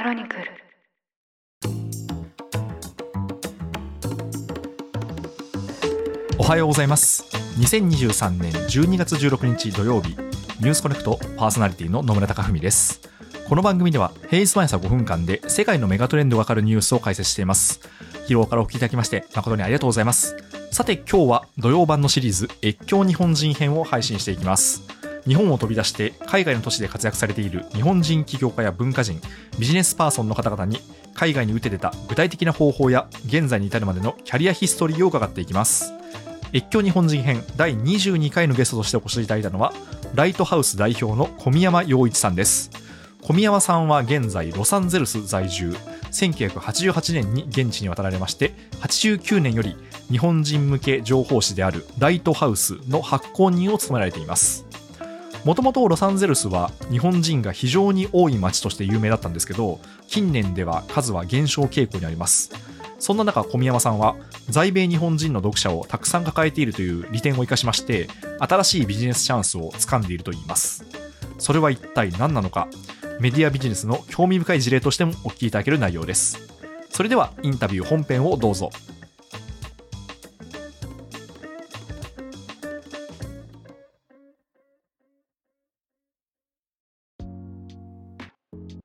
クロニクル。おはようございます。2023年12月16日土曜日ニュースコネクトパーソナリティの野村貴文です。この番組では平日毎朝5分間で世界のメガトレンドがわかるニュースを解説しています。疲労からお聞きいただきまして誠にありがとうございます。さて今日は土曜版のシリーズ越境日本人編を配信していきます。日本を飛び出して海外の都市で活躍されている日本人起業家や文化人ビジネスパーソンの方々に海外に打て出た具体的な方法や現在に至るまでのキャリアヒストリーを伺っていきます。越境日本人編第22回のゲストとしてお越しいただいたのはライトハウス代表の小宮山洋一さんです。小宮山さんは現在ロサンゼルス在住。1988年に現地に渡られまして89年より日本人向け情報誌であるライトハウスの発行人を務められています。もともとロサンゼルスは日本人が非常に多い街として有名だったんですけど近年では数は減少傾向にあります。そんな中小宮山さんは在米日本人の読者をたくさん抱えているという利点を生かしまして新しいビジネスチャンスをつかんでいるといいます。それは一体何なのか。メディアビジネスの興味深い事例としてもお聞きいただける内容です。それではインタビュー本編をどうぞ。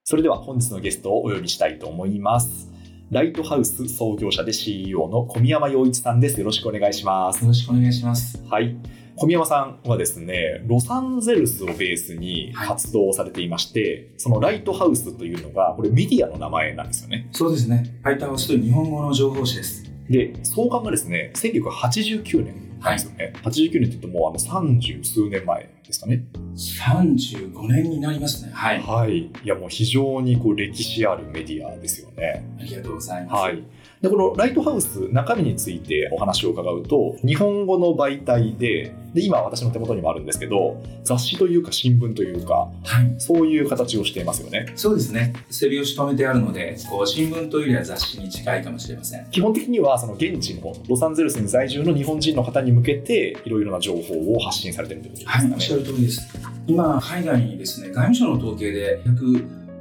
それでは本日のゲストをお呼びしたいと思いますライトハウス創業者で CEO の小宮山洋一さんですよろしくお願いしますよろしくお願いします。はい。小宮山さんはですね、ロサンゼルスをベースに活動をされていまして、そのライトハウスというのが、これメディアの名前なんですよね。そうですね。ファイターハウスという日本語の情報誌です。で、創刊がですね、1989年なんですよね。89年って言うともうあの30数年前ですかね。35年になりますね。はい。はい。いやもう非常にこう歴史あるメディアですよね。ありがとうございます。はい。で、このライトハウス、中身についてお話を伺うと、日本語の媒体で、で、今私の手元にもあるんですけど、雑誌というか新聞というか、はい。そういう形をしていますよね。そうですね。背拍子止めてあるので、こう新聞というよりは雑誌に近いかもしれません。基本的には、その現地のロサンゼルスに在住の日本人の方に向けて、いろいろな情報を発信されてるということですはい。おかね。っしゃる通りです。今、海外にですね、外務省の統計で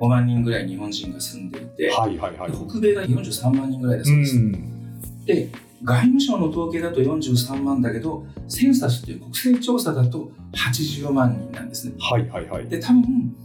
105万人ぐらい日本人が住んでいて、はいはいはい。北米が43万人ぐらいだそうです。ん。で、外務省の統計だと43万だけど、センサスという国勢調査だと80万人なんですね。はいはいはい。で、多分、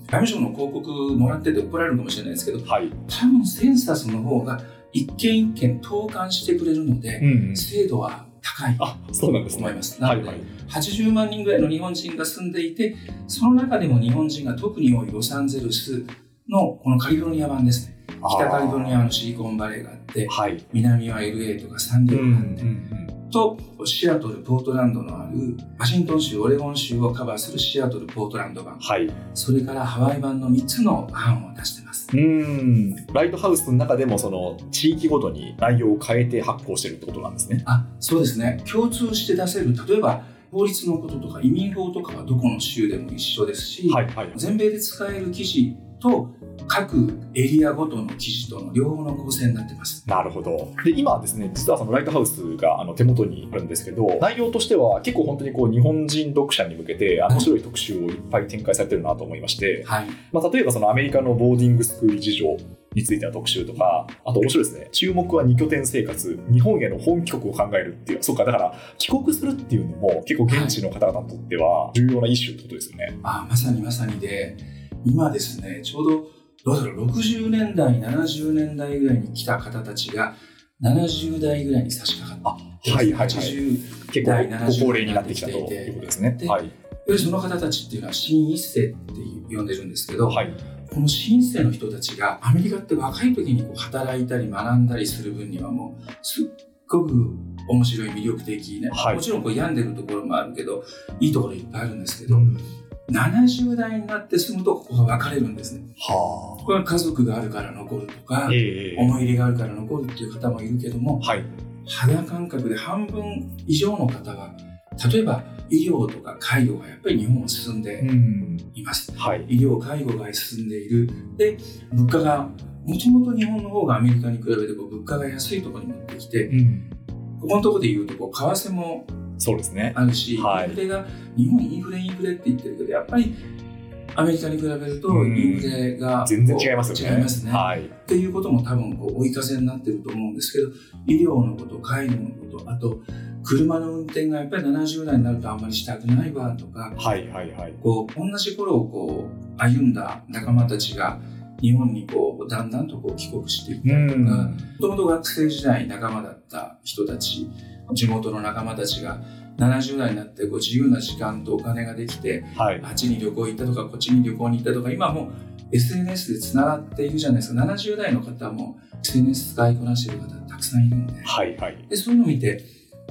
外務省の広告もらってて怒られるかもしれないですけど、はい。多分センサスの方が一件一件投函してくれるので、ん精度は高いとあ、そうなんですね。思います。なので、はいはい。80万人ぐらいの日本人が住んでいて、その中でも日本人が特に多いロサンゼルスのこのカリフォルニア版ですね。北カリフォルニアのシリコンバレーがあって、はい。南は LA とかサンディエゴがあって、とシアトル、ポートランドのあるワシントン州、オレゴン州をカバーするシアトル、ポートランド版、はい。それからハワイ版の3つの版を出してます。うん。ライトハウスの中でも、その地域ごとに内容を変えて発行してるってことなんですね。あそうですね共通して出せる例えば法律のこととか移民法とかはどこの州でも一緒ですし、はいはい。全米で使える記事と各エリアごとの記事との両方の構成になってます。なるほど。で、今はですね、実はそのライトハウスがあの手元にあるんですけど、内容としては結構本当にこう日本人読者に向けて面白い特集をいっぱい展開されてるなと思いまして、はい、まあ、例えばそのアメリカのボーディングスクール事情についての特集とか、あと面白いですね、注目は2拠点生活、日本への本帰国を考えるっていう、そうか、だから帰国するっていうのも結構現地の方々にとっては重要なイシューってことですよね。あまさにまさにで今ですねちょうどどうだろう60年代70年代ぐらいに来た方たちが70代ぐらいに差し掛かってはいはいはい80結構第ご70高齢になってきたということですね。ではい。その方たちっていうのは新一世って呼んでるんですけど、はい。この新世の人たちがアメリカって若い時にこう働いたり学んだりする分にはもうすっごく面白い魅力的ね、はいもちろんこう病んでるところもあるけどいいところいっぱいあるんですけど、70代になって住むとここが分かれるんですねはこれは家族があるから残るとかあ。、ええ思い入れがあるから残るっていう方もいるけどもはい。肌感覚で半分以上の方は例えば医療とか介護がやっぱり日本は進んでん。います、はい。医療介護が進んでいるで物価がもともと日本の方がアメリカに比べてこう物価が安いところに持ってきてうん。ここのところで言うとこう為替もそうですね。あるし、はいインフレが日本インフレインフレって言ってるけどやっぱりアメリカに比べるとうんインフレが全然違いますよね。違いますね。はい。っていうことも多分こう追い風になってると思うんですけど、医療のこと、介護のこと、あと車の運転がやっぱり70代になるとあんまりしたくないわとか、はいはいはい。こう同じ頃をこう歩んだ仲間たちが日本にこうだんだんとこう帰国していったりとか、もともと学生時代仲間だった人たち、地元の仲間たちが70代になってこう自由な時間とお金ができて、はい。あっちに旅行行ったとか、こっちに旅行に行ったとか、今もう SNS でつながっているじゃないですか。70代の方も SNS 使いこなしている方たくさんいるんで、はいはい。でそういうのを見て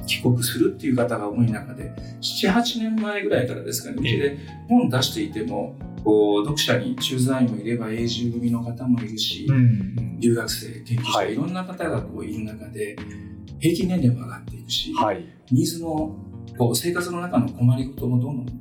帰国するっていう方が多い中で、7、8年前ぐらいからですかね、うちで本出していても、こう読者に駐在員もいれば永住組の方もいるし、ん。留学生、研究者、はいい、ろんな方がこういる中で、平均年齢も上がっていくし、はい。ニーズもこう生活の中の困りごともどんどん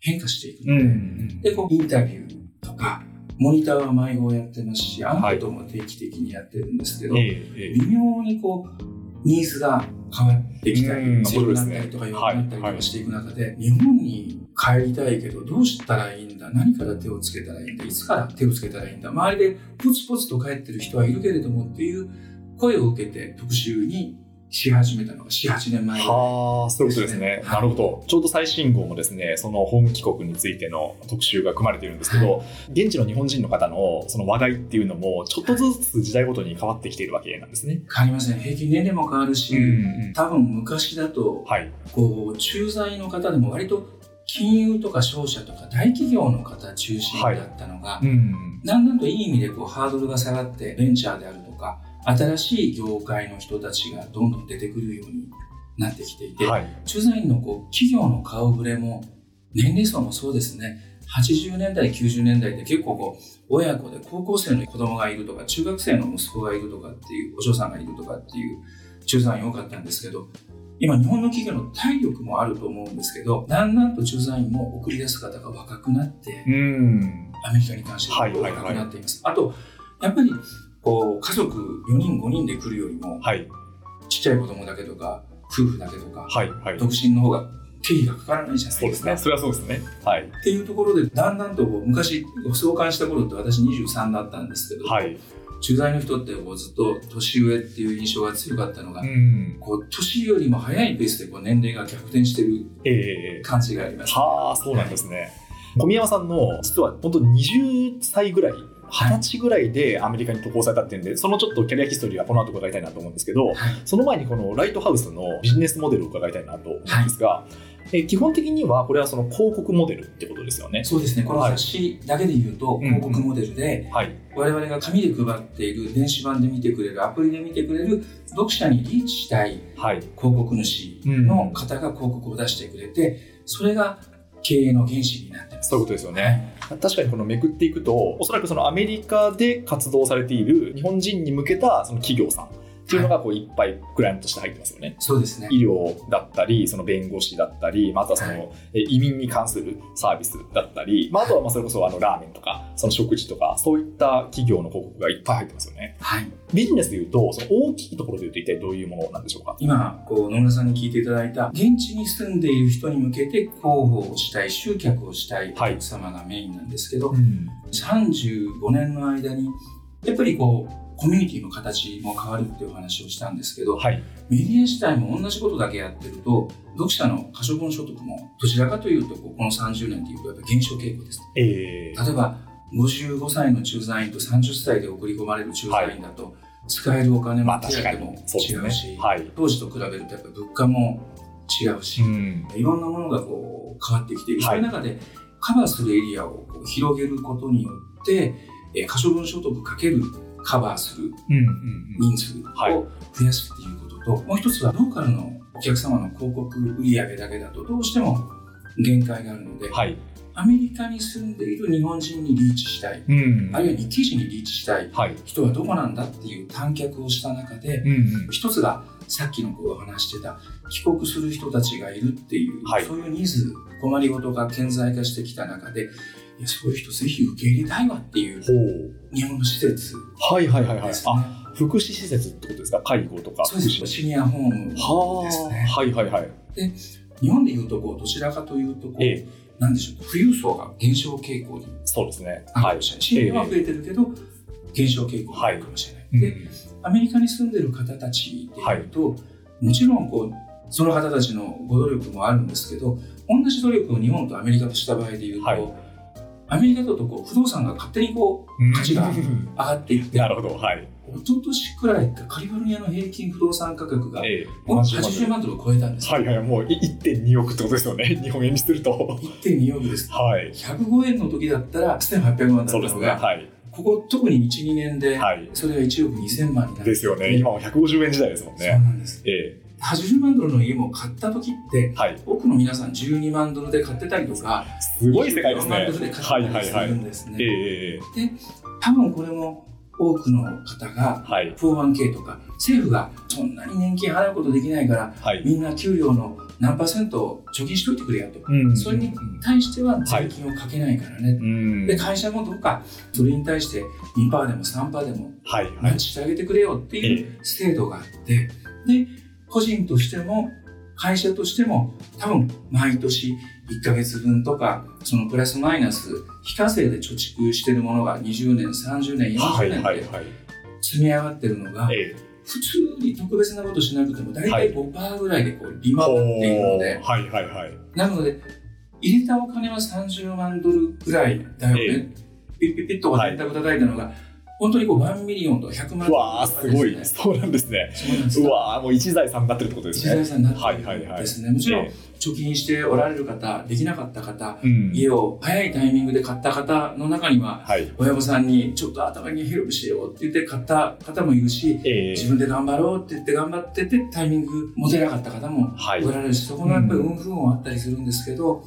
変化していくので、ん。で、こう、インタビューとか、モニターは迷子をやってますし、アンケートも定期的にやってるんですけど、えええ微妙にこう、ニーズが変わってきたうんり、強くなったりとか弱くなったりとかしていく中で、日本に帰りたいけど、どうしたらいいんだ何から手をつけたらいいんだいつから手をつけたらいいんだ周りでポツポツと帰ってる人はいるけれどもっていう声を受けて特集にし始めたのが4、8年前ぐらいはあ、そういうことですね。なるほど。ちょうど最新号もですね、その本帰国についての特集が組まれているんですけど、現地の日本人の方のその話題っていうのも、ちょっとずつ時代ごとに変わってきているわけなんですね。変わりません。平均年齢も変わるし、ん。多分昔だとはい。こう駐在の方でも割と金融とか商社とか大企業の方中心だったのが、ん。だんだんといい意味でこうハードルが下がってベンチャーであるとか新しい業界の人たちがどんどん出てくるようになってきていて、はい。駐在員のこう企業の顔ぶれも年齢層もそうですね80年代90年代って結構こう親子で高校生の子供がいるとか中学生の息子がいるとかっていうお嬢さんがいるとかっていう駐在員多かったんですけど今日本の企業の体力もあると思うんですけどだんだんと駐在員も送り出す方が若くなってうん。アメリカに関してははいはいはい若くなっています、あとやっぱりこう家族4人5人で来るよりもはい。ちっちゃい子供だけとか夫婦だけとかはい。はい。独身の方が経費がかからないじゃないでか。そうですすね。それはそうですね。はい。っていうところでだんだんと昔ご相関した頃って私23だったんですけど、はい。駐在の人ってこうずっと年上っていう印象が強かったのが、ん。こう年よりも早いペースでこう年齢が逆転してるええ感じがあります。はあ、そうなんですね。小宮山さんの実は本当20歳ぐらい、20歳ぐらいでアメリカに渡航されたっていうんで、そのちょっとキャリアヒストリーはこの後伺いたいなと思うんですけど、はいその前にこのライトハウスのビジネスモデルを伺いたいなと思うんですが、え基本的にはこれはその広告モデルってことですよね？そうですね、この雑誌だけで言うと、い広告モデルで、はい。我々が紙で配っている電子版で見てくれる、アプリで見てくれる、読者にリーチしたいはい。広告主の方が広告を出してくれて、それが経営の原資になってます。そういうことですよね。確かにこのめくっていくと、おそらくそのアメリカで活動されている日本人に向けたその企業さんっていうのがこういっぱいクライアントとして入ってますよね。そうですね。医療だったり、その弁護士だったり、まあ、あとはその、はいえ移民に関するサービスだったり、まあ、あとはまあそれこそあのラーメンとか、その食事とか、そういった企業の広告がいっぱい入ってますよね。はい。ビジネスでいうと、その大きいところでいうと一体どういうものなんでしょうか？今、こう、野村さんに聞いていただいた、現地に住んでいる人に向けて広報をしたい、集客をしたいおはい客様がメインなんですけど、ん。35年の間に、やっぱりこう、コミュニティの形も変わるっていうお話をしたんですけど、はい。メディア自体も同じことだけやってると、読者の可処分所得もどちらかというと、この30年でいうとやっぱ減少傾向です。えー、例えば、55歳の駐在員と30歳で送り込まれる駐在員だと、使えるお金まも手当も違うし、。はい。当時と比べるとやっぱり物価も違うし、ん。いろんなものがこう変わってきている。はいそういう中でカバーするエリアを広げることによって、えー可処分所得かけるカバーする。人数はいを増やすっていうことと、もう一つはローカルのお客様の広告売上だけだとどうしても限界があるので、はい。アメリカに住んでいる日本人にリーチしたい、うんあるいは日系人にリーチしたいはい。人はどこなんだっていう探客をした中で、うん。一つがさっきのこう話してた帰国する人たちがいるっていう、はいそういうニーズ困りごとが顕在化してきた中でいやそういう人ぜひ受け入れたいわっていう。日本の施設はいはいはいはい。あ、福祉施設ってことですか？介護とかそうですシニアホームはですね。あ。はいはいはい。日本でいうとこうどちらかというとこう、ええ。なんでしょう、富裕層が減少傾向にそうですね。あるかはいもしれない。賃金は増えてるけど、減少傾向にあるかもしれない。で、アメリカに住んでる方たちでいうと、もちろんこう、その方たちのご努力もあるんですけど、同じ努力を日本とアメリカとした場合でいうと、はいアメリカだとこう不動産が勝手にこう価値がう ん上がっていって、なるほど。はい。一昨年くらいカリフォルニアの平均不動産価格がええ80万ドルを超えたんですよ。はいはい、もう1.2億ってことですよね。日本円にすると。1.2億です。はい。105円の時だったら1800万だったそうですね。のが、はい。ここ特に1、2年で、はい。それが1億2000万になってですよね。今は150円時代ですもんそうね。なんです。え80万ドルの家も買った時ってえ、はい。多くの皆さん12万ドルで買ってたりとか、すごい世界です24万ねドルで。買はいってたりすはいはい。るんですね。ええええ多分これも多くの方がはい。401k とか政府がそんなに年金払うことできないからはい。みんな給料の何パーセントを貯金しといてくれやと。うんそれに対しては税金をかけないからね。うん。で会社もどうかそれに対して2%でも3%でもはいはい。マッチしてあげてくれよっていう制度があってで個人としても会社としても多分毎年1ヶ月分とかそのプラスマイナス非課税で貯蓄してるものが20年30年40はい年ではいはい。積み上がってるのがええ。普通に特別なことしなくても大はい体5%ぐらいでこう利回っているので。なので入れたお金は30万ドルぐらいだよね、えピッピッピッと電卓叩いたのが、本当にこう1ミリオンとか100万うわー、すごい。そうなんですね。そうですうわー、もう一財産になってるってことです一ね。財産になってはいはいはいるんですね。もちろんえ貯金しておられる方、できなかった方、えうん。家を早いタイミングで買った方の中には、はい。親御さんにちょっと頭金ヘルプしてよって言って買った方もいるし、ええ自分で頑張ろうって言って頑張っててタイミング持てなかった方もはいおられるし、そこのやっぱり運不運はあったりするんですけど、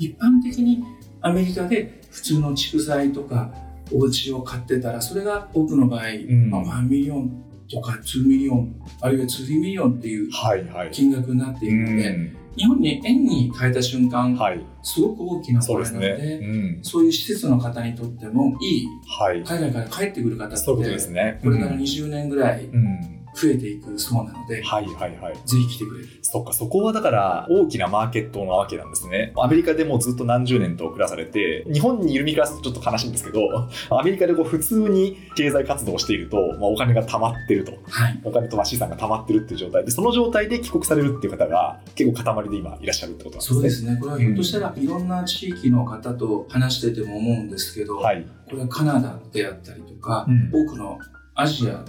一般的にアメリカで普通の蓄財とかお家を買ってたら、それが多くの場合、んまあ、1ミリオンとか2ミリオン、あるいは2ミリオンっていうはいはい。金額になっているので、ん日本に円に変えた瞬間、はい。すごく大きなそうです声なので、ね。うん。そういう施設の方にとってもいい、はい。海外から帰ってくる方って、ことですね。これから20年ぐらいうん。増えていくそうなので、はいはいはい。ぜひ来てくれる。そっか、そこはだから大きなマーケットなわけなんですね。アメリカでもずっと何十年と暮らされて、日本にいる身からするとちょっと悲しいんですけど、アメリカでこう普通に経済活動をしていると、まあ、お金が貯まってると。はい。お金とまあ資産が貯まってるっていう状態で、その状態で帰国されるっていう方が結構塊で今いらっしゃるってことなんですね。そうですね。これはひょっとしたらいろんな地域の方と話してても思うんですけど、はい。これはカナダであったりとか、うん多くのアジア、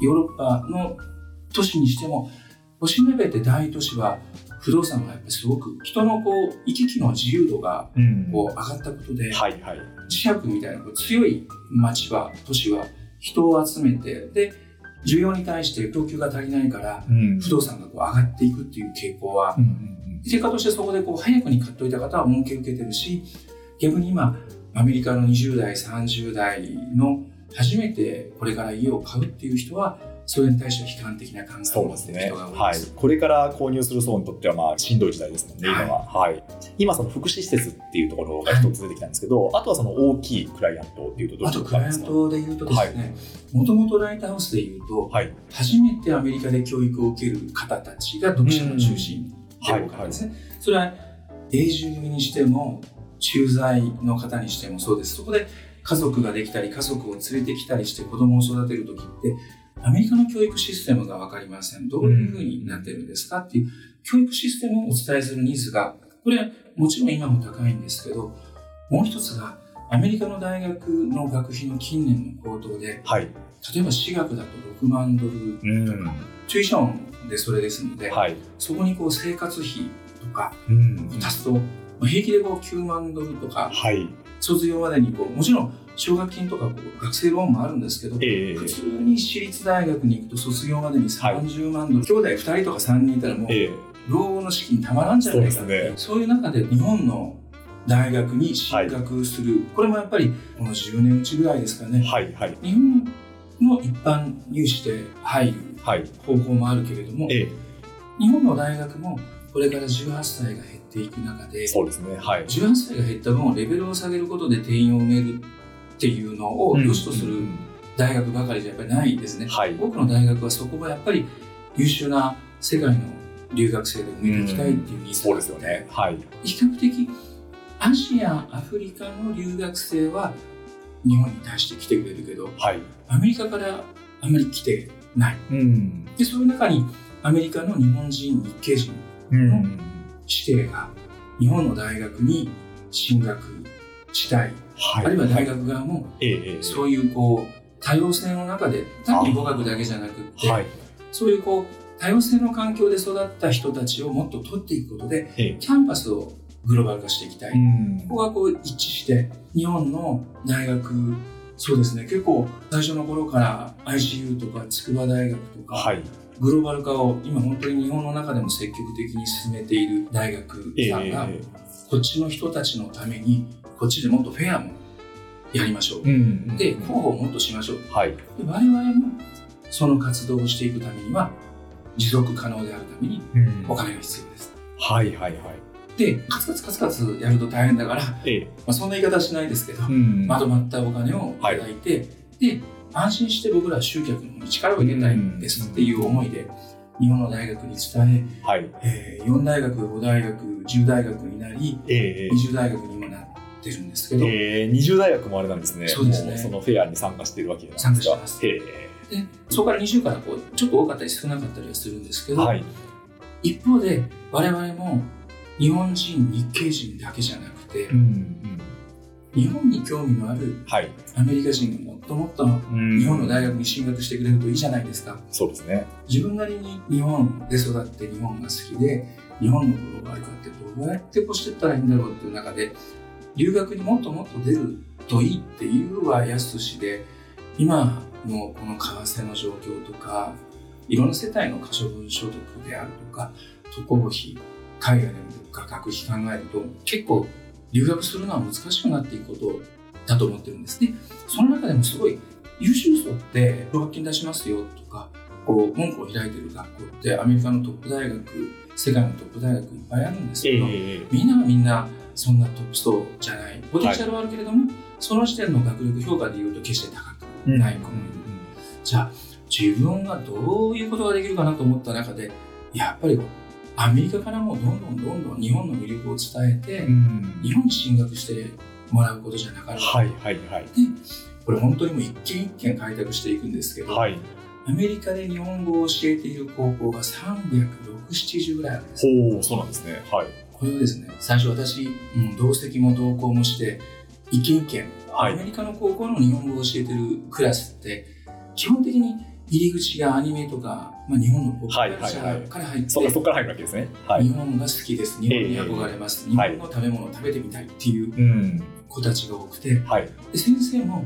ヨーロッパの都市にしても、星目べって大都市は不動産がやっぱりすごく人のこう行き来の自由度がうん。こう上がったことで、はいはい。磁石みたいなこう強い町は都市は人を集めてで需要に対して供給が足りないからうん。不動産がこう上がっていくっていう傾向はうんうん結果としてそこでこう早くに買っといた方は恩恵を受けてるし逆に今アメリカの20代30代の初めてこれから家を買うっていう人はそれに対して悲観的な考えそうですね。を持っている人が多いはいです。。これから購入する層にとっては、まあ、しんどい時代ですもんね、今は。はい。今、その福祉施設っていうところが一つ出てきたんですけど、あとはその大きいクライアントっていうとどういうことあとクライアントで言うとですね、もともとライトハウスで言うと、はい。初めてアメリカで教育を受ける方たちが読者の中心で多かったですね。それは永住組にしても駐在の方にしてもそうです。そこで家族ができたり家族を連れてきたりして子供を育てる時ってアメリカの教育システムが分かりません。どういうふうになってるんですかっていう教育システムをお伝えするニーズがこれはもちろん今も高いんですけどもう一つがアメリカの大学の学費の近年の高騰ではい。例えば私学だと6万ドルうん。チューションでそれですので、はい。そこにこう生活費とかうん。足すと、まあ平気でこう9万ドルとかはい。卒業までにこうもちろん奨学金とかこう学生ローンもあるんですけど、ええ。普通に私立大学に行くと卒業までに30万ドル、兄弟2人とか3人いたらもうええ。老後の資金たまらんじゃないかそうですね。そういう中で日本の大学に進学する、これもやっぱりこの10年うちぐらいですかね、はい。はい。日本の一般入試で入るはい。方法もあるけれども、ええ日本の大学もこれから18歳が減っていく中で、そうですね。はい。18歳が減った分をレベルを下げることで定員を埋めるっていうのを良しとするうん大学ばかりじゃやっぱりないですね。はい。多くの大学はそこがやっぱり優秀な世界の留学生で埋めていきたいっていうニーズそうでがあね。はい。比較的アジア、アフリカの留学生は日本に対して来てくれるけど、はい。アメリカからあまり来てない。うん。で、そういう中にアメリカの日本人、日系人、うん。指定が日本の大学に進学したい、はい。あるいは大はい学側もそういうこう多様性の中で単に語学だけじゃなくって、はい。そういうこう多様性の環境で育った人たちをもっと取っていくことでええキャンパスをグローバル化していきたい、んここがこう一致して日本の大学そうですね結構最初の頃から ICU とか筑波大学とか、はい。グローバル化を今本当に日本の中でも積極的に進めている大学ええさんが、えこっちの人たちのためにこっちでもっとフェアもやりましょう、えうん。で広報をもっとしましょうはい。で我々もその活動をしていくためには持続可能であるためにうんお金が必要ですはいはいはい。でカツカツカツカツやると大変だから、まええ。あ、そんな言い方はしないですけど、んまとまったお金をいただいて、で安心して僕らは集客に力を入れたいんですっていう思いで日本の大学に伝はい。ええー4大学5大学10大学になりえええ20大学にもなってるんですけど、ええ20大学もあれなんですね。そうですねもそのフェアに参加してるわけなんですか。参加してへでそこから20からこうちょっと多かったり少なかったりはするんですけど、えはい。一方で我々も日本人日系人だけじゃなくて、うんうん。日本に興味のあるはい。アメリカ人がもっともっと日日本の大学に進学してくれるといいじゃないですかそうですね。自分なりに日本で育って日本が好きで日本のグローバル化ってどうやってこうしていったらいいんだろうっていう中で留学にもっともっと出るといいっていうはやすしで今のこの為替の状況とかいろんな世帯の可処分所得であるとか渡航費海外での物価学費考えると結構留学するのは難しくなっていくことだと思ってるんですね。その中でもすごい優秀層って奨学金出しますよとかこう門戸を開いてる学校ってアメリカのトップ大学世界のトップ大学いっぱいあるんですけど、えみんながみんなそんなトップ層じゃない。ポテンシャルはあるけれども、その時点の学力評価でいうと決して高くえない子もいる、じゃあ自分がどういうことができるかなと思った中でやっぱりアメリカからもどんどんどんどん日本の魅力を伝えて、うん。日本に進学してもらうことじゃなかった、はいはいはい。これ本当にもう一軒一軒開拓していくんですけど、はい。アメリカで日本語を教えている高校が360ぐらいあるんですほう、そうなんですね。はい。これをですね最初私、うん、同席も同行もして一軒一軒、はいアメリカの高校の日本語を教えてるクラスって基本的に入り口がアニメとか、まあ、日本のポップカルチャーから入って、そそこから入るわけですね。はい。日本が好きです日本に憧れます、日本の食べ物を食べてみたいっていううん。子たちが多くてはい。で先生も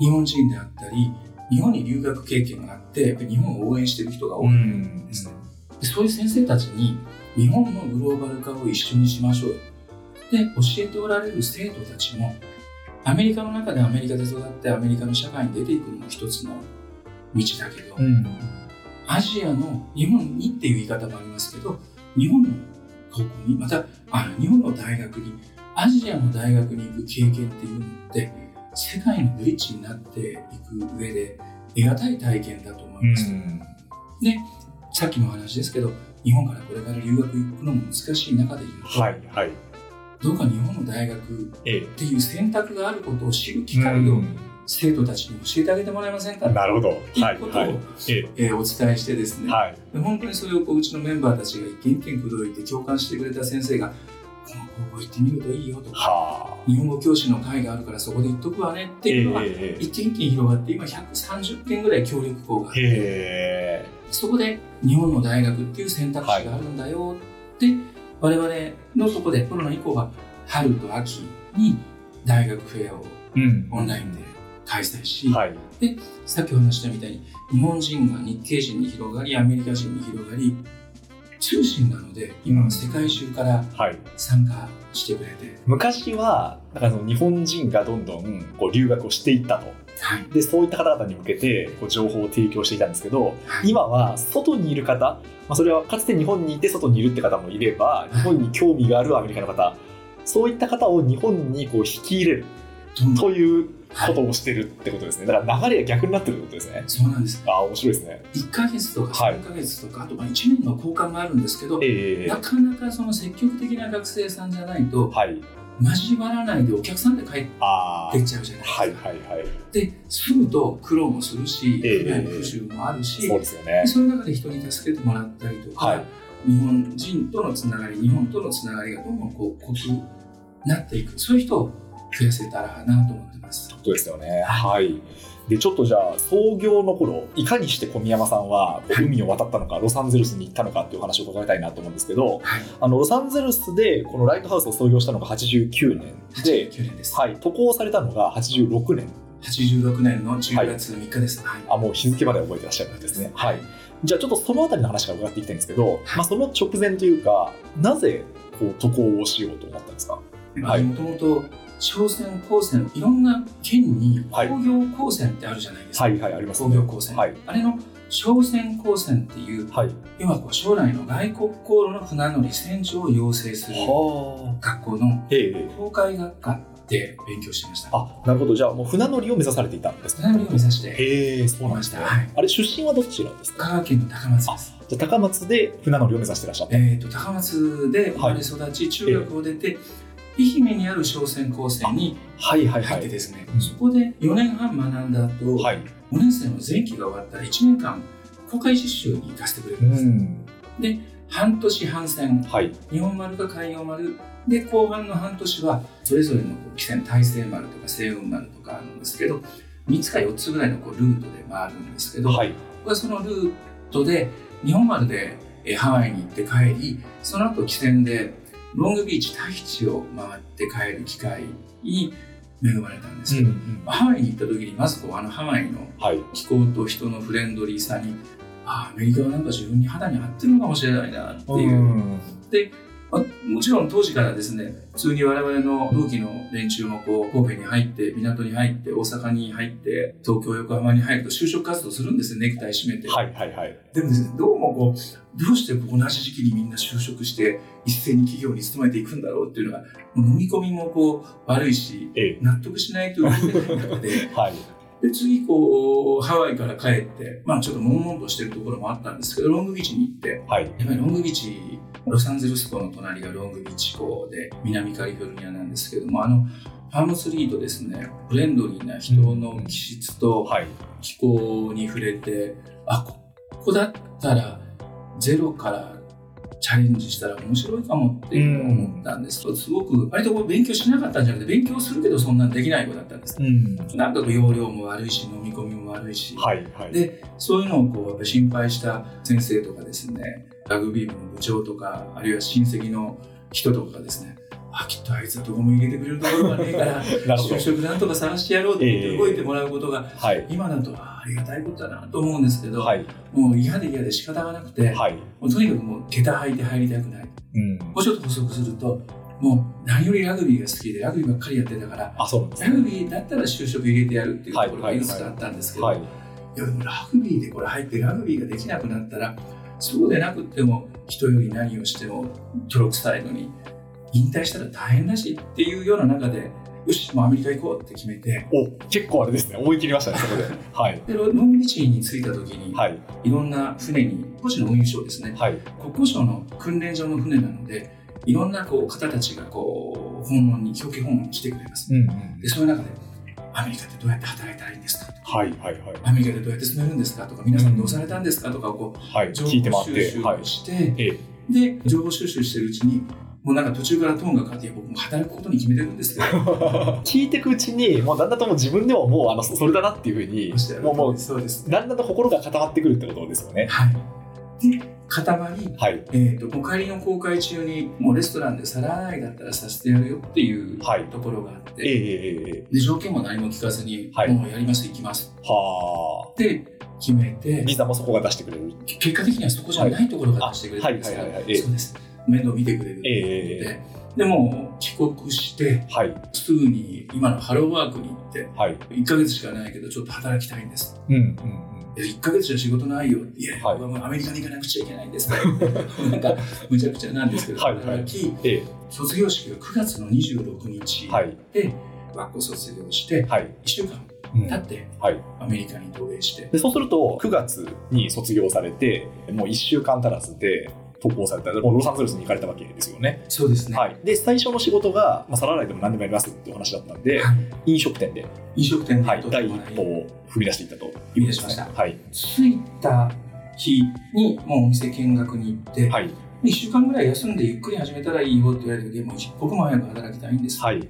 日本人であったり日本に留学経験があってやっぱり日本を応援してる人が多いんですね、でそういう先生たちに日本のグローバル化を一緒にしましょうで教えておられる生徒たちもアメリカの中でアメリカで育ってアメリカの社会に出ていくのも一つの道だけど、ん。アジアの日本にっていう言い方もありますけど日本の高校にまたあ日本の大学にアジアの大学に行く経験っていうのって世界のブリッジになっていく上で得難い体験だと思います、さっきの話ですけど日本からこれから留学行くのも難しい中で言うと、はいはい。どうか日本の大学ええ。っていう選択があることを知る機会を生徒たちに教えてあげてもらえませんかなるほど。はいいうことを、はい。ええーお伝えしてですえ。ね、はい。で本当にそれをこううちのメンバーたちが一軒一軒口説いて共感してくれた先生がこの高校行ってみるといいよとかはあ。日本語教師の会があるからそこで行っとくわねってえいうのがえ。一軒一軒広がって今130件ぐらい協力校があって。そこで日本の大学っていう選択肢があるんだよって、我々のとこでコロナ以降は春と秋に大学フェアをうんオンラインで開催し、はい。さっきお話ししたみたいに日本人が日系人に広がりアメリカ人に広がり通信なので今は世界中からはい。参加してくれて、昔は、だからその日本人がどんどんこう留学をしていったと。はいで、そういった方々に向けてこう情報を提供していたんですけど、はい今は外にいる方、まあ、それはかつて日本にいて外にいるって方もいれば、日本に興味があるアメリカの方、そういった方を日本にこう引き入れるということをしてるってことですね。だから流れが逆になってるってことですね。そうなんですああ、面白いですね。1ヶ月とかはい3ヶ月とか、あとまあ1年の交換があるんですけど、ええなかなかその積極的な学生さんじゃないとはい。交わらないでお客さんで帰ってあっちゃうじゃないですか。はいはいはい。で、住むと苦労もするし、ええ不便不習もあるし、そうですよねで。そういう中で人に助けてもらったりとか、はい日本人とのつながり、日本とのつながりがどんどんこう濃くなっていく、そういう人を増やせたらなと思ってます。そうですよね。はい。で、ちょっとじゃあ、創業の頃、いかにして小宮山さんは海を渡ったのか、ロサンゼルスに行ったのかっていう話を伺いたいなと思うんですけど、はい。あの、ロサンゼルスでこのライトハウスを創業したのが89年で、89年です。はい、渡航されたのが86年。86年の10月3日です。はい。あ、もう日付まで覚えてらっしゃるんですね。はい。じゃあちょっとそのあたりの話から伺っていきたいんですけど、まあその直前というか、なぜこう渡航をしようと思ったんですか？はいもともと商船、高専、いろんな県にはい工業高専ってあるじゃないですか。はいはい、あります工業高専。はい。あれの商船高専っていう、はい。要はこう将来の外国航路の船乗り船長を養成するはあ。学校のええええ東海学科で勉強してました。あ、なるほど。じゃあもう船乗りを目指されていたんです船乗りを目指してへえ、そうなんですね。はいあれ、出身はどちらですか？香川県の高松です。じゃあ高松で船乗りを目指してらっしゃった。えー、と高松で生まれ育ち、中学を出て、愛媛にある商船高専にはいはい入ってですね、うんそこで4年半学んだ後、はい。5年生の前期が終わったら1年間公開実習に行かせてくれるんです、ん。半年半船はい。日本丸か海洋丸で後半の半年はそれぞれの汽船大西丸とか西雲丸とかあるんですけど3つか4つぐらいのこうルートで回るんですけど、はい。僕はそのルートで日本丸でえーハワイに行って帰りその後汽船でロングビーチタヒチを回って帰る機会に恵まれたんですけど、ハワイに行った時にまずこうあのハワイのはい。気候と人のフレンドリーさにああアメリカはなんか自分に肌に合ってるのかもしれないなっていう、ん。まあもちろん当時からですね普通に我々の同期の連中もこう神戸に入って港に入って大阪に入って東京横浜に入ると就職活動するんですよネクタイ締めて、はいはいはい。でもですねどうもこうどうして同じ時期にみんな就職して一斉に企業に勤めていくんだろうっていうのが飲み込みもこう悪いしええ。納得しないとい中で はい。で、次、こう、ハワイから帰って、まあちょっと悶々としてるところもあったんですけど、ロングビーチに行って、はい。やっぱりロングビーチ、ロサンゼルス港の隣がロングビーチ港で、南カリフォルニアなんですけども、あの、パームツリーとですね、フレンドリーな人の気質とはい。気候に触れて、あ、ここだったら、ゼロからチャレンジしたら面白いかもっていうのを思ったんです。すごく、割とこう勉強しなかったんじゃなくて、勉強するけどそんなんできない子だったんです。うん。なんかこう容量も悪いし、飲み込みも悪いし、はいはい。で、そういうのをこう心配した先生とかですね、ラグビー部の部長とか、あるいは親戚の人とかがですね、あ、きっとあいつはどこも入れてくれるところがねえから、就。職なんとか探してやろうって言って動いてもらうことが、はい。今だとあありがたいことだなと思うんですけど、はい。もう嫌で嫌で仕方がなくて、はい。もうとにかくもう下駄履いて入りたくない。うん。もうちょっと補足すると、もう何よりラグビーが好きで、ラグビーばっかりやってたから、あ、そうなんですラグね。ビーだったら就職入れてやるっていうところがいくつかあったんですけど、はい。いやでもラグビーでこれ入ってラグビーができなくなったらそうでなくっても人より何をしても泥臭いのに引退したら大変だしっていうような中でよしもうアメリカ行こうって決めてお、結構あれですね。思い切りましたね、そこで。はい。でロロングビーチに着いた時に、はい。い、ろんな船に国交省の運輸省ですねはい。国交省の訓練場の船なのでいろんなこう方たちがこう訪問に表敬訪問に来てくれますうんうん。でそういう中でアメリカってどうやって働いたらいいんですか？はいはいはい。アメリカでどうやって住めるんですか？とか皆さんどうされたんですか？とかをこうはい。情報聞いて回って。収集はいを。して、ええ。で情報収集してるうちにもうなんか途中からトーンが変わって僕も働くことに決めてるんですけど 聞いていくうちに、もうだんだんともう自分でももうあのそれだなっていうふうに、もうもうそうですだんだんと心が固まってくるってことですよね。はいで固まり、はい。えー、とお帰りの公開中にもうレストランで皿洗いだったらさせてやるよっていうはい。ところがあって、ええええええ。で条件も何も聞かずに、はい。もうやります行きます。はあ。って決めて。ビザもそこが出してくれる。結果的にはそこじゃないところが出してくれるんですはいはいはいはい。ええ。そうです。面倒見てくれる。っていうことで、でも帰国してはい。すぐに今のハローワークに行ってはい。1ヶ月しかないけどちょっと働きたいんです。うんうん1ヶ月じゃ仕事ないよいや、はい僕はアメリカに行かなくちゃいけないんです なんかむちゃくちゃなんですけどはいはい卒業式が9月の26日え。はい。で学校卒業してはい。1週間うん経ってはい。アメリカに渡米してでそうすると、9月に卒業されて、もう1週間足らずで、渡航されたもうロサンゼルスに行かれたわけですよね。そうですね。はい、で最初の仕事が、まあ、皿洗いでも何でもやりますっていう話だったんで、はい。飲食店で、飲食店はい、と第一歩を踏み出していったと。いうこと踏み出しました。はい。着いた日にもうお店見学に行って、はい。1週間ぐらい休んでゆっくり始めたらいいよって言われた時もう一刻も早く働きたいんです。はい。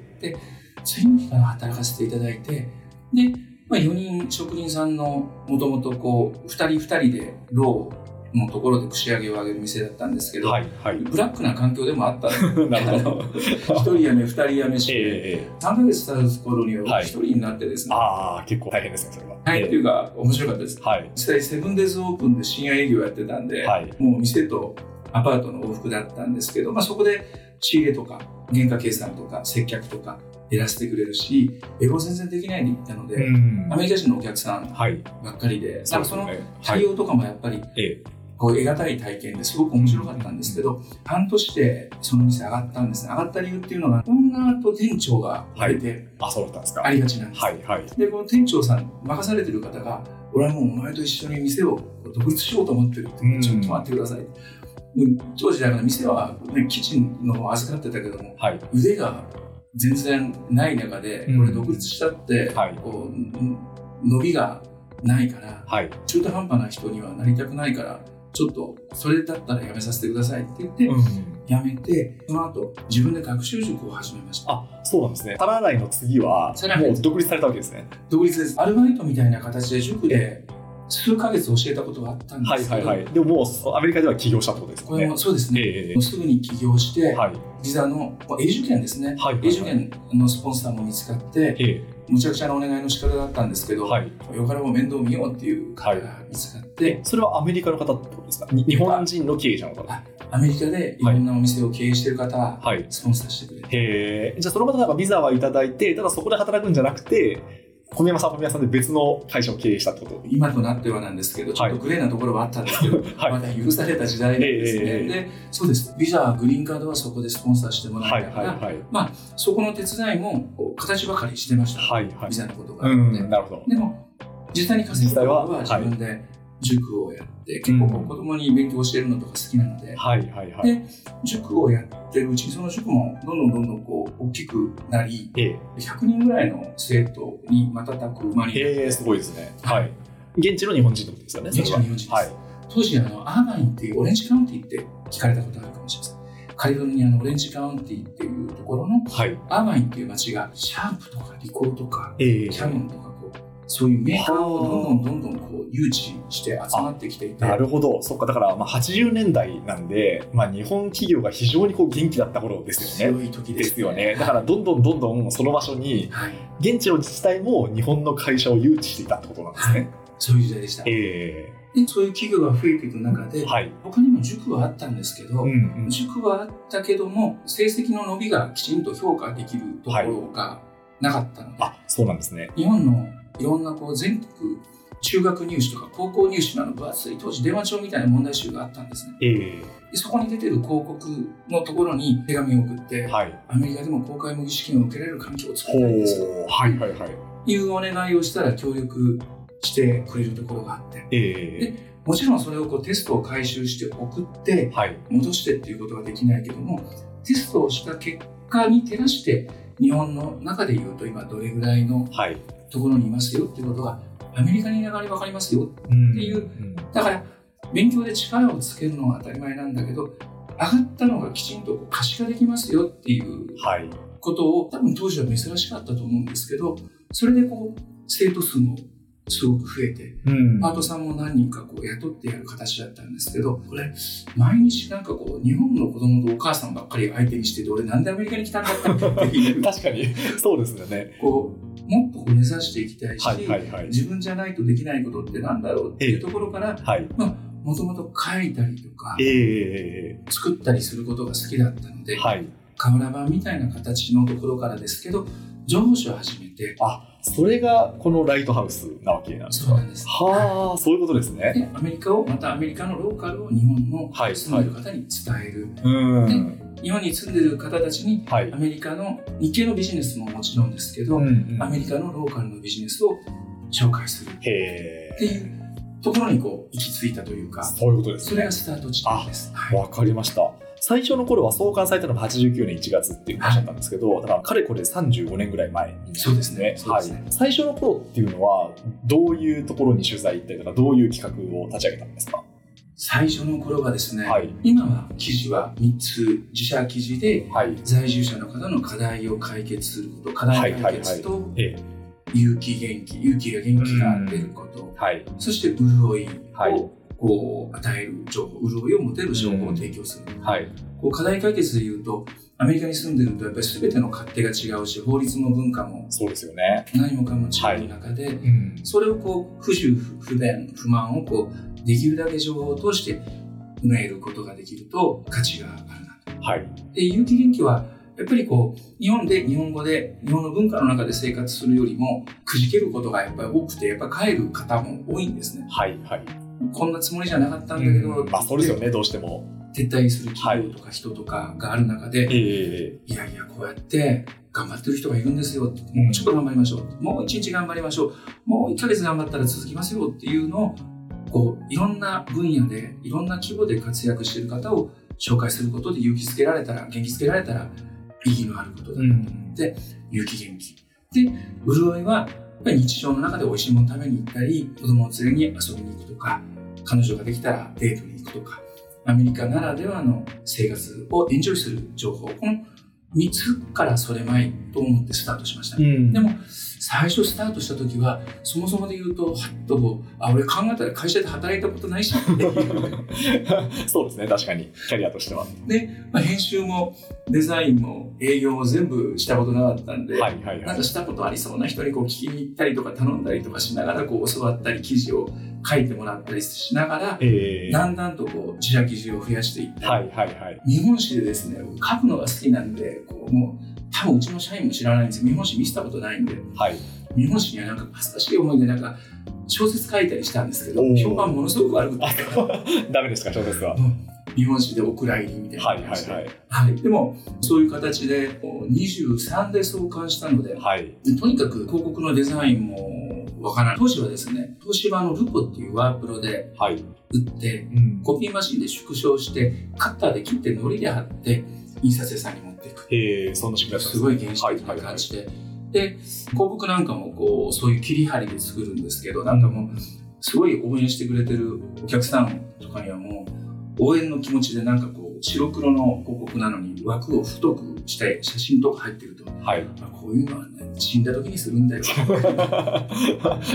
次の日から働かせていただいて、で、まあ、4人職人さんのもともとこう、2人2人でローのところで串揚げを上げる店だったんですけど、はいはい。ブラックな環境でもあった。ん でなるほど。1人辞め、2人辞めして、ええ3ヶ月経つ頃にははい。1人になってですね、ああ結構大変ですねそれは。はい、っていうか面白かったです。はい。実際セブンデーズオープンで深夜営業やってたんで、はい。もう店とアパートの往復だったんですけど、まあ、そこで仕入れとか原価計算とか接客とかやらせてくれるし英語全然できないで行ったので、うん。アメリカ人のお客さんはい。ばっかりで、なんかその対応とかもやっぱりええこう得難い体験ですごく面白かったんですけど、半年でその店上がったんですね。上がった理由っていうのが、オーナーと店長がいてあそうだったんですか。ありがちなんです。はいはいで、この店長さん、任されてる方が、俺はもうお前と一緒に店を独立しようと思ってるって、うんちょっと待ってください。うん当時だから店は、ね、キッチンの預かってたけども、はい腕が全然ない中で、うんこれ独立したって、はいこううん伸びがないから、はい。中途半端な人にはなりたくないから、ちょっとそれだったらやめさせてくださいって言って、うんやめて、その後自分で学習塾を始めました。あそうなんですね。皿洗いの次はもう独立されたわけですね。独立です。アルバイトみたいな形で塾で数ヶ月教えたことがあったんですはいはいはい。でももうアメリカでは起業したってことですこれよね。もそうですね。ええもうすぐに起業して、はいビザのまあ永住権ですね。はいはい永住権のスポンサーも見つかって、えむちゃくちゃなお願いの仕方だったんですけど、えはい。よからも面倒見ようっていう方が見つかって、それはアメリカの方ってことですか？に日本人の経営者の方？あアメリカでいろんなお店を経営している方ははい。スポンサーしてくれて、へえ。じゃあその方なんかビザはいただいて、ただそこで働くんじゃなくて、小宮山さんは小宮山さんで別の会社を経営したってこと？今となってはなんですけど、ちょっとグレーなところはあったんですけど、はいまだ許された時代なんですね。ええええで、そうです。ビザ、グリーンカードはそこでスポンサーしてもらはいえたから、はいはい。そこの手伝いも形ばかりしてました。はいはいビ。ザのことがあうって。ん、なるほど。でも、実際に稼ぐことは自分で塾をやって、結構子供に勉強教えるのとか好きなので、はいはいはい。で塾をやってるうちにその塾もどんどんどんどんこう大きくなり、ええ。100人ぐらいの生徒に瞬く馬にえ、て、すごいですね。ははいい。現地の日本人ってことですよね？現地の日本人ですはい。当時あの、アーバインっていうオレンジカウンティって聞かれたことあるかもしれません。カリフォルニアのオレンジカウンティっていうところのはい。アーバインっていう街がシャープとかリコーとかええキャノンとかそういうメーカーをどんどんどんどんこう誘致して集まってきていてなるほど。そっか。だから、まあ、80年代なんで、まあ、日本企業が非常にこう元気だった頃ですよね。強い時でですすよね。だから、どんどんどんどんその場所に、はい、現地の自治体も日本の会社を誘致していたってことなんですね。そういう時代でした。えでそういう企業が増えていく中で、えはい。他にも塾はあったんですけど、うんうん。塾はあったけども成績の伸びがきちんと評価できるところがなかったので、あ、そうなんですね。日本のいろんなこう全国中学入試とか高校入試のあの分厚い当時電話帳みたいな問題集があったんですね。えでそこに出てる広告のところに手紙を送って、えはい。アメリカでも公開模擬試験を受けられる環境を作ほりたいんです。はいはいはい。いうお願いをしたら協力してくれるところがあって、えもちろんそれをこうテストを回収して送ってえはい。戻してっていうことはできないけども、テストをした結果に照らして、日本の中で言うと今どれぐらいのはい。ところにいますよっていうことが、アメリカにいながら分かりますよ。っていうんだから、勉強で力をつけるのは当たり前なんだけど、上がったのがきちんと可視化できますよっていうはい。ことを、多分当時は珍しかったと思うんですけど、それでこう、生徒数もすごく増えて、うんパートさんも何人かこう雇ってやる形だったんですけど、これ、毎日なんかこう、日本の子供とお母さんばっかり相手にしてて、俺なんでアメリカに来たんだったっていう、確かに、そうですよね。こう、もっとこう根ざしていきたいし、はいはいはい。自分じゃないとできないことってなんだろうっていうところから、はい。もともと書いたりとかえ、え作ったりすることが好きだったので、はい。瓦版みたいな形のところからですけど、情報誌を始めて、あ、それがこのライトハウスなわけなんですか？はあ、そういうことですね。で、アメリカを、またアメリカのローカルを日本のはい住んでる方に伝える。うん。日本に住んでる方たちにはいア。メリカの日系のビジネスももちろんですけど、うんうんアメリカのローカルのビジネスを紹介するっへていうところにこう行き着いたというか、そういうことですそれがスタート地点です。はいわかりました。最初の頃は創刊されたのが89年1月っていう話だったんですけど、だからかれこれ35年ぐらい前になるんそうですねはい。最初の頃っていうのは、どういうところに取材行ったりとか、どういう企画を立ち上げたんですか？最初の頃はですね、はい。今は記事は3つ自社記事ではい。在住者の方の課題を解決すること課題解決とええ。勇気元気勇気が元気が出ることはい。そして潤いはいをこう与える情報潤いを持てる情報を提供する、はい。こう課題解決でいうとアメリカに住んでるとやっぱり全ての勝手が違うし法律も文化もそうですよね。何もかも違う中で、うん。それをこう不自由不便不満をこうできるだけ情報を通して埋めることができると価値があるなと。はい。で有機元気はやっぱりこう日本で日本語で日本の文化の中で生活するよりもくじけることがやっぱり多くてやっぱ帰る方も多いんですね。はい。はい。こんなつもりじゃなかったんだけど、まあ、そうですよね、どうしても。撤退する企業とか人とかがある中で、ええいやいや、こうやって頑張ってる人がいるんですよ。うんもうちょっと頑張りましょう。もう一日頑張りましょう。もう1ヶ月頑張ったら続きますよっていうのを、こう、いろんな分野で、いろんな規模で活躍している方を紹介することで勇気づけられたら、元気づけられたら、意義のあることだと思って、勇気元気。で、潤いは、ぱり日常の中で美味しいもの食べに行ったり、子供を連れに遊びに行くとか、彼女ができたらデートに行くとか、アメリカならではの生活をエンジョイする情報、この3つからそれまいと思ってスタートしました。うんでも、最初スタートした時は、そもそもで言うと、はっとこう、あ、俺考えたら会社で働いたことないし。そうですね、確かに。キャリアとしては。で、まあ、編集もデザインも営業も全部したことなかったんで、はいはいはいなんか。したことありそうな人にこう聞きに行ったりとか頼んだりとかしながらこう教わったり記事を書いてもらったりしながら、ええだんだんとこう自社記事を増やしていったり、はいはいはい。日本史でですね、書くのが好きなんで、こうもう多分うちの社員も知らないんですよ。日本史見せたことないんで、はい。日本史にはなんか恥ずかしい思いでなんか小説書いたりしたんですけど評判ものすごく悪くて、ダメですか、小説は。日本史でお蔵入りみたいなはいはい。はい。はいでも、そういう形でこう23で創刊したので、はい。とにかく広告のデザインもわからない。当時はですね、東芝のルポっていうワープロではい。打って、うん。コピーマシンで縮小して、カッターで切って、糊で貼って、印刷屋さんに持っていく。ええそんな仕組みすごい原始的な感じで。で、広告なんかもこう、そういう切り張りで作るんですけど、なんかもう、すごい応援してくれてるお客さんとかにはもう、応援の気持ちでなんかこう、白黒の広告なのに枠を太くして写真とか入ってると、はい。あこういうのはね、死んだ時にするんだよ。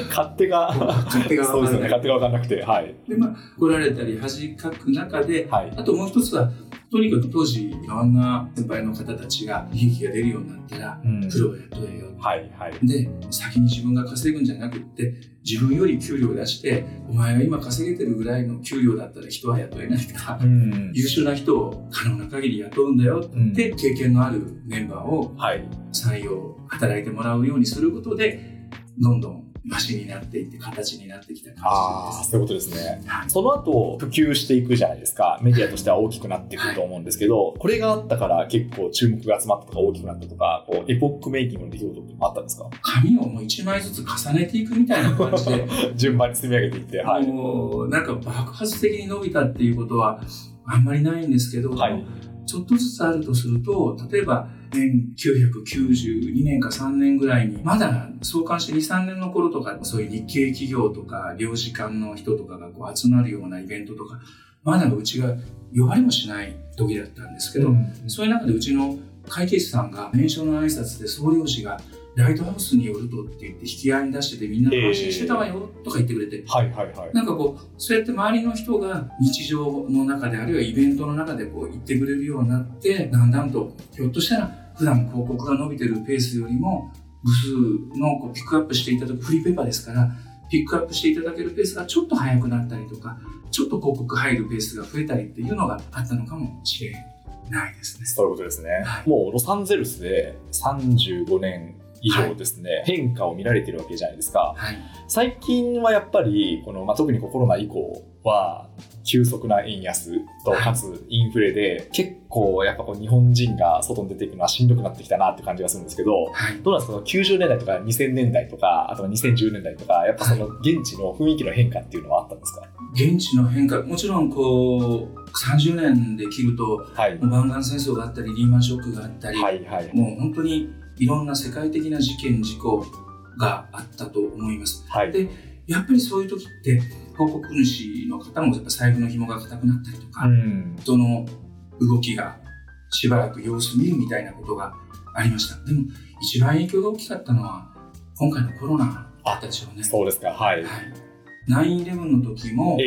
勝手が、勝手がそうですよね、分からない。勝手が分かんなくて、はい。で、まあ、来られたり恥かく中で、はい。あともう一つは、とにかく当時、いろんな先輩の方たちが利益が出るようになったら、うんプロを雇えよ。はいはい。で、先に自分が稼ぐんじゃなくって、自分より給料を出して、お前が今稼げてるぐらいの給料だったら人は雇えないから、ん優秀な人を可能な限り雇うんだようんって、経験のあるメンバーをはい。採用、働いてもらうようにすることで、どんどんマシになっていって、形になってきた感じです。そういうことですね。はいその後、普及していくじゃないですか。メディアとしては大きくなっていくと思うんですけど、これがあったから結構注目が集まったとか大きくなったとか、こう、エポックメイキングの出来事ってあったんですか？紙をもう一枚ずつ重ねていくみたいな感じで、順番に積み上げていって、はい。もうなんか爆発的に伸びたっていうことはあんまりないんですけど、はい。ちょっとずつあるとすると、例えば1992年か3年ぐらいに、まだ創刊して2、3年の頃とか、そういう日系企業とか、領事館の人とかがこう集まるようなイベントとか、まだうちが呼ばれもしない時だったんですけど、そういう中でうちの会計士さんが年少の挨拶で総領事がライトハウスによるとって言って引き合いに出しててみんな安心してたわよとか言ってくれて、はいはいはい。なんかこう、そうやって周りの人が日常の中で、あるいはイベントの中でこう言ってくれるようになって、だんだんと、ひょっとしたら普段広告が伸びてるペースよりも、部数のこうピックアップしていただくフリーペーパーですから、ピックアップしていただけるペースがちょっと速くなったりとか、ちょっと広告入るペースが増えたりっていうのがあったのかもしれないですね。そういうことですねは。もうロサンゼルスで35年以上ですね、変化を見られてるわけじゃないですか。はい。最近はやっぱりこの、まあ、特にコロナ以降は急速な円安とはい。かつインフレで結構やっぱこう日本人が外に出ていくのはしんどくなってきたなって感じがするんですけどはい。どうなんですか？90年代とか2000年代とかあとは2010年代とかやっぱその現地の雰囲気の変化っていうのはあったんですか？現地の変化、もちろんこう、30年で切ると、はい。湾岸戦争があったり、リーマンショックがあったり、はいはい。もう本当にいろんな世界的な事件、事故があったと思います。はい。でやっぱりそういう時って、広告主の方もやっぱ財布の紐が硬くなったりとか、うんその動きがしばらく様子見るみたいなことがありました。でも一番影響が大きかったのは今回のコロナだったでしょうね。そうですかはいはい。9-11の時も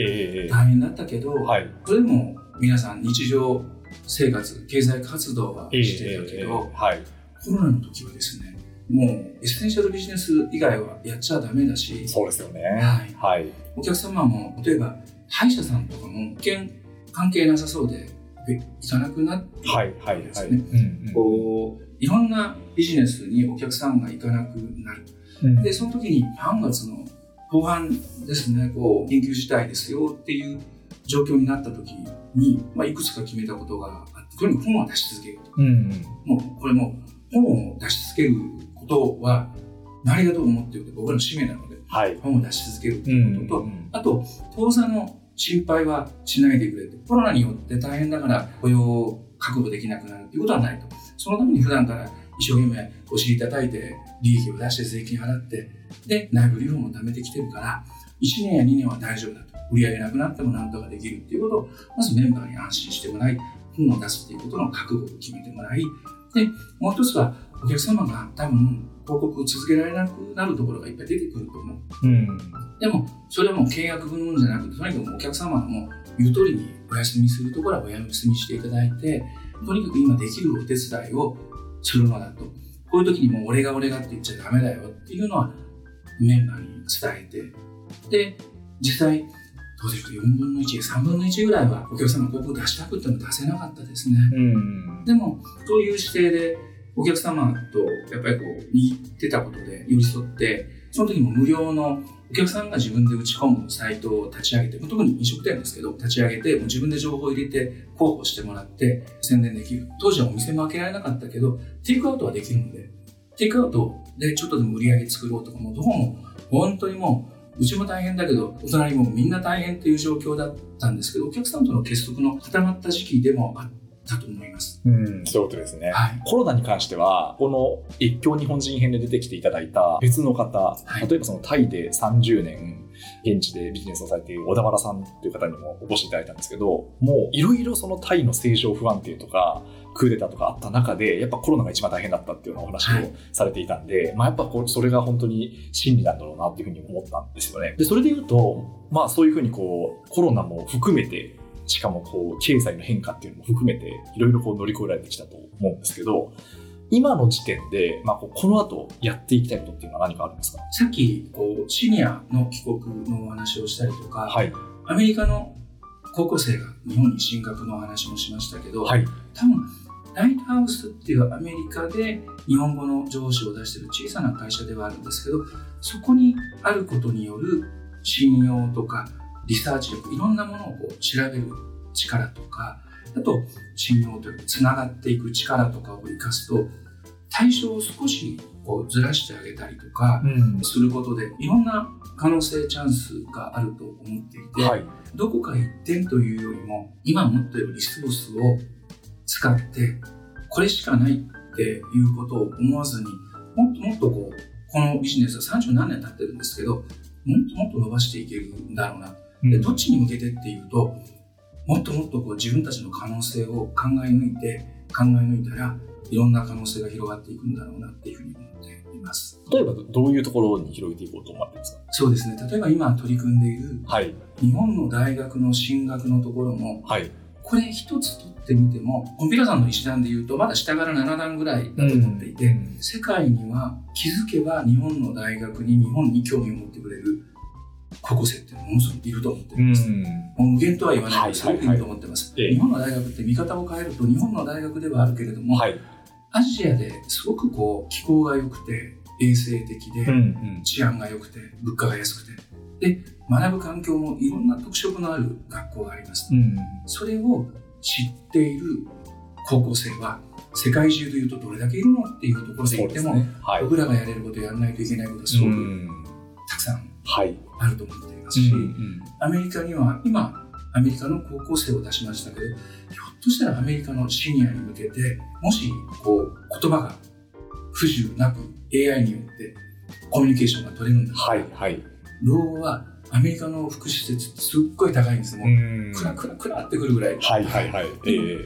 大変だったけど、はいそれでも皆さん日常生活、経済活動はしてたけど、ええはいコロナの時はですね、もうエッセンシャルビジネス以外はやっちゃダメだし、そうですよねはいはいお客様も例えば歯医者さんとかも保険関係なさそうでえ行かなくなってはいはいこういろんなビジネスにお客さんが行かなくなる。うん。で、その時に3月の後半ですね、こう、緊急事態ですよっていう状況になった時に、まあ、いくつか決めたことがあって、とにかく本を出し続けると。うんうん。もう、これもう、本を出し続けることは、周りがどう思ってるか僕らの使命なので、はい本を出し続けるとういうことと、んあと、当座の心配はしないでくれと。コロナによって大変だから雇用を確保できなくなるっていうことはないと。そのために普段から一生懸命お尻叩いて、利益を出して税金払って、で、内部留保も貯めてきてるから、1年や2年は大丈夫だと。売り上げなくなってもなんとかできるっていうことを、まずメンバーに安心してもらい、本を出すっていうことの覚悟を決めてもらい、で、もう一つは、お客様が多分、広告を続けられなくなるところがいっぱい出てくると思う。うんでも、それはもう契約分々じゃなくて、とにかくお客様の言う通りにお休みするところはお休みしていただいて、とにかく今できるお手伝いをするのだと。こういう時にもう俺が俺がって言っちゃダメだよっていうのはメンバーに伝えて、で、実際、どうですか、4分の1、3分の1ぐらいはお客様広告出したくても出せなかったですね。うんでも、そういう姿勢で、お客様とやっぱりこう、握ってたことで寄り添って、その時も無料のお客さんが自分で打ち込むサイトを立ち上げて、特に飲食店ですけど、立ち上げて、もう自分で情報を入れて、広報してもらって、宣伝できる。当時はお店も開けられなかったけど、テイクアウトはできるので、テイクアウトでちょっとでも売り上げ作ろうとか、もどうも、本当にもう、うちも大変だけど、お隣もみんな大変っていう状況だったんですけど、お客さんとの結束の固まった時期でもあったと思います。うん、そういうことですね。はい。コロナに関しては、この越境日本人編で出てきていただいた別の方、い例えばそのタイで30年、現地でビジネスをされている小田原さんという方にもお越しいただいたんですけど、もういろいろそのタイの政情不安定とか、クーデターとかあった中で、やっぱコロナが一番大変だったっていうようなお話をされていたんで、まあやっぱこうそれが本当に真理なんだろうなっていうふうに思ったんですよね。で、それで言うと、まあそういうふうにこう、コロナも含めて、しかもこう、経済の変化っていうのも含めて、いろいろこう乗り越えられてきたと思うんですけど、今の時点で、まあ、この後やっていきたいことっていうのは何かあるんですか？さっきこうシニアの帰国のお話をしたりとか、はい。アメリカの高校生が日本に進学のお話もしましたけど、はい。多分ライトハウスっていうアメリカで日本語の上司を出している小さな会社ではあるんですけどそこにあることによる信用とかリサーチ力いろんなものをこう調べる力とかあと信用というかつながっていく力とかを生かすと対象を少しこうずらしてあげたりとかうん。することでいろんな可能性チャンスがあると思っていて、はい。どこか一点というよりも今持っているリソースを使ってこれしかないっていうことを思わずにもっともっとこうこのビジネスは30何年経ってるんですけどもっともっと伸ばしていけるんだろうなでどっちに向けてっていうともっともっとこう自分たちの可能性を考え抜いて考え抜いたらいろんな可能性が広がっていくんだろうなっていうふうに思っています。例えばどういうところに広げていこうと思ってるんですか？そうですね。例えば今取り組んでいるはい。日本の大学の進学のところもはい。これ一つ取ってみても、コンピューターさんの一段で言うと、まだ下から7段ぐらいだと思っていて、うん。世界には気づけば日本の大学に日本に興味を持ってくれる高校生ってものすごくいると思ってるん。です。無限とは言わない。けど、はいすごくいると思ってます。ええ日本の大学って見方を変えると、日本の大学ではあるけれども、はい。アジアですごくこう気候が良くて、衛生的で、うん治安が良くて、物価が安くて、で、学ぶ環境もいろんな特色のある学校があります。うん。それを知っている高校生は、世界中でいうとどれだけいるのっていうところで言っても、はい。僕らがやれることやらないといけないことはすごくうん。たくさんはいあると思っていますし、うんアメリカには今、アメリカの高校生を出しましたけど、ひょっとしたらアメリカのシニアに向けて、もしこう言葉が不自由なく AI によってコミュニケーションが取れるんだはいはい。老後はアメリカの福祉施設ってすっごい高いんです。もう、ん。クラクラクラってくるぐらい。はいはいはい。ええ。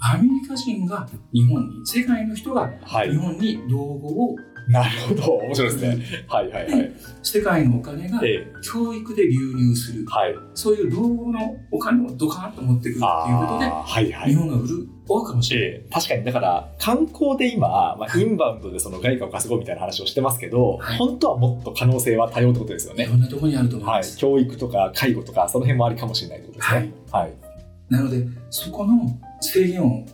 アメリカ人が日本に、世界の人がはい。日本に老後を、なるほど。面白いですね。はいはいはい。世界のお金がええ。教育で流入する、はい。そういう老後のお金をドカーンと持ってくるっていうことで、はいはい。日本が潤うかもしれない。ええ。確かにだから観光で今、まあ、インバウンドでその外貨を稼ごうみたいな話をしてますけど、はい。本当はもっと可能性は多様ってことですよね。いろ。んなところにあると思いはい、ます。教育とか介護とかその辺もありかもしれないってことですね。はい。なので、そこの制限を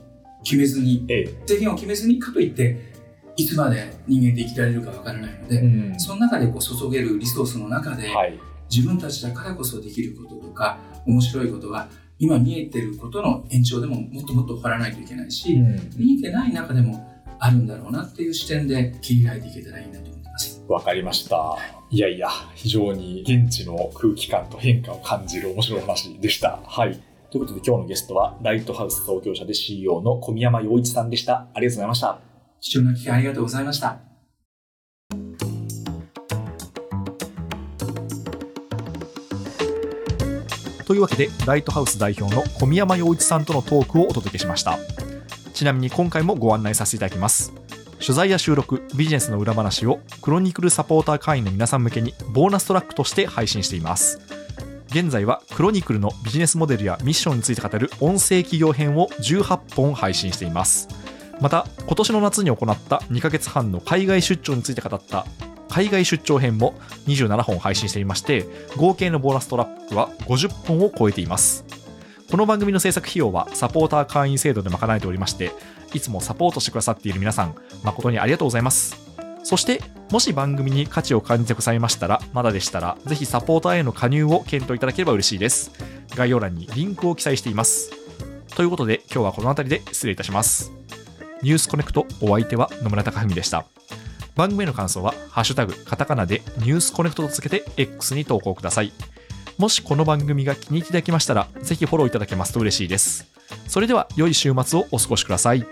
決めずに、ええ。制限を決めずにかといって、いつまで人間で生きられるかわからないので、んその中でこう注げるリソースの中で、はい。自分たちだからこそできることとか、面白いことは、今見えてることの延長でももっともっと掘らないといけないし、見えてない中でもあるんだろうなっていう視点で切り開いていけたらいいなと思ってます。わかりました。いやいや、非常に現地の空気感と変化を感じる面白い話でした。はい。ということで今日のゲストは、ライトハウス創業者で CEO の小宮山洋一さんでした。ありがとうございました。貴重な機会ありがとうございました。というわけで、ライトハウス代表の小宮山洋一さんとのトークをお届けしました。ちなみに今回もご案内させていただきます。取材や収録、ビジネスの裏話をクロニクルサポーター会員の皆さん向けにボーナストラックとして配信しています。現在はクロニクルのビジネスモデルやミッションについて語る音声企業編を18本配信しています。また、今年の夏に行った2ヶ月半の海外出張について語った海外出張編も27本配信していまして、合計のボーナストラックは50本を超えています。この番組の制作費用はサポーター会員制度で賄えておりまして、いつもサポートしてくださっている皆さん、誠にありがとうございます。そして、もし番組に価値を感じてくださいましたら、まだでしたら、ぜひサポーターへの加入を検討いただければ嬉しいです。概要欄にリンクを記載しています。ということで、今日はこの辺りで失礼いたします。ニュースコネクトお相手は野村貴文でした。番組への感想は、ハッシュタグ、カタカナでニュースコネクトとつけて X に投稿ください。もしこの番組が気に入っていただけましたら、ぜひフォローいただけますと嬉しいです。それでは、良い週末をお過ごしください。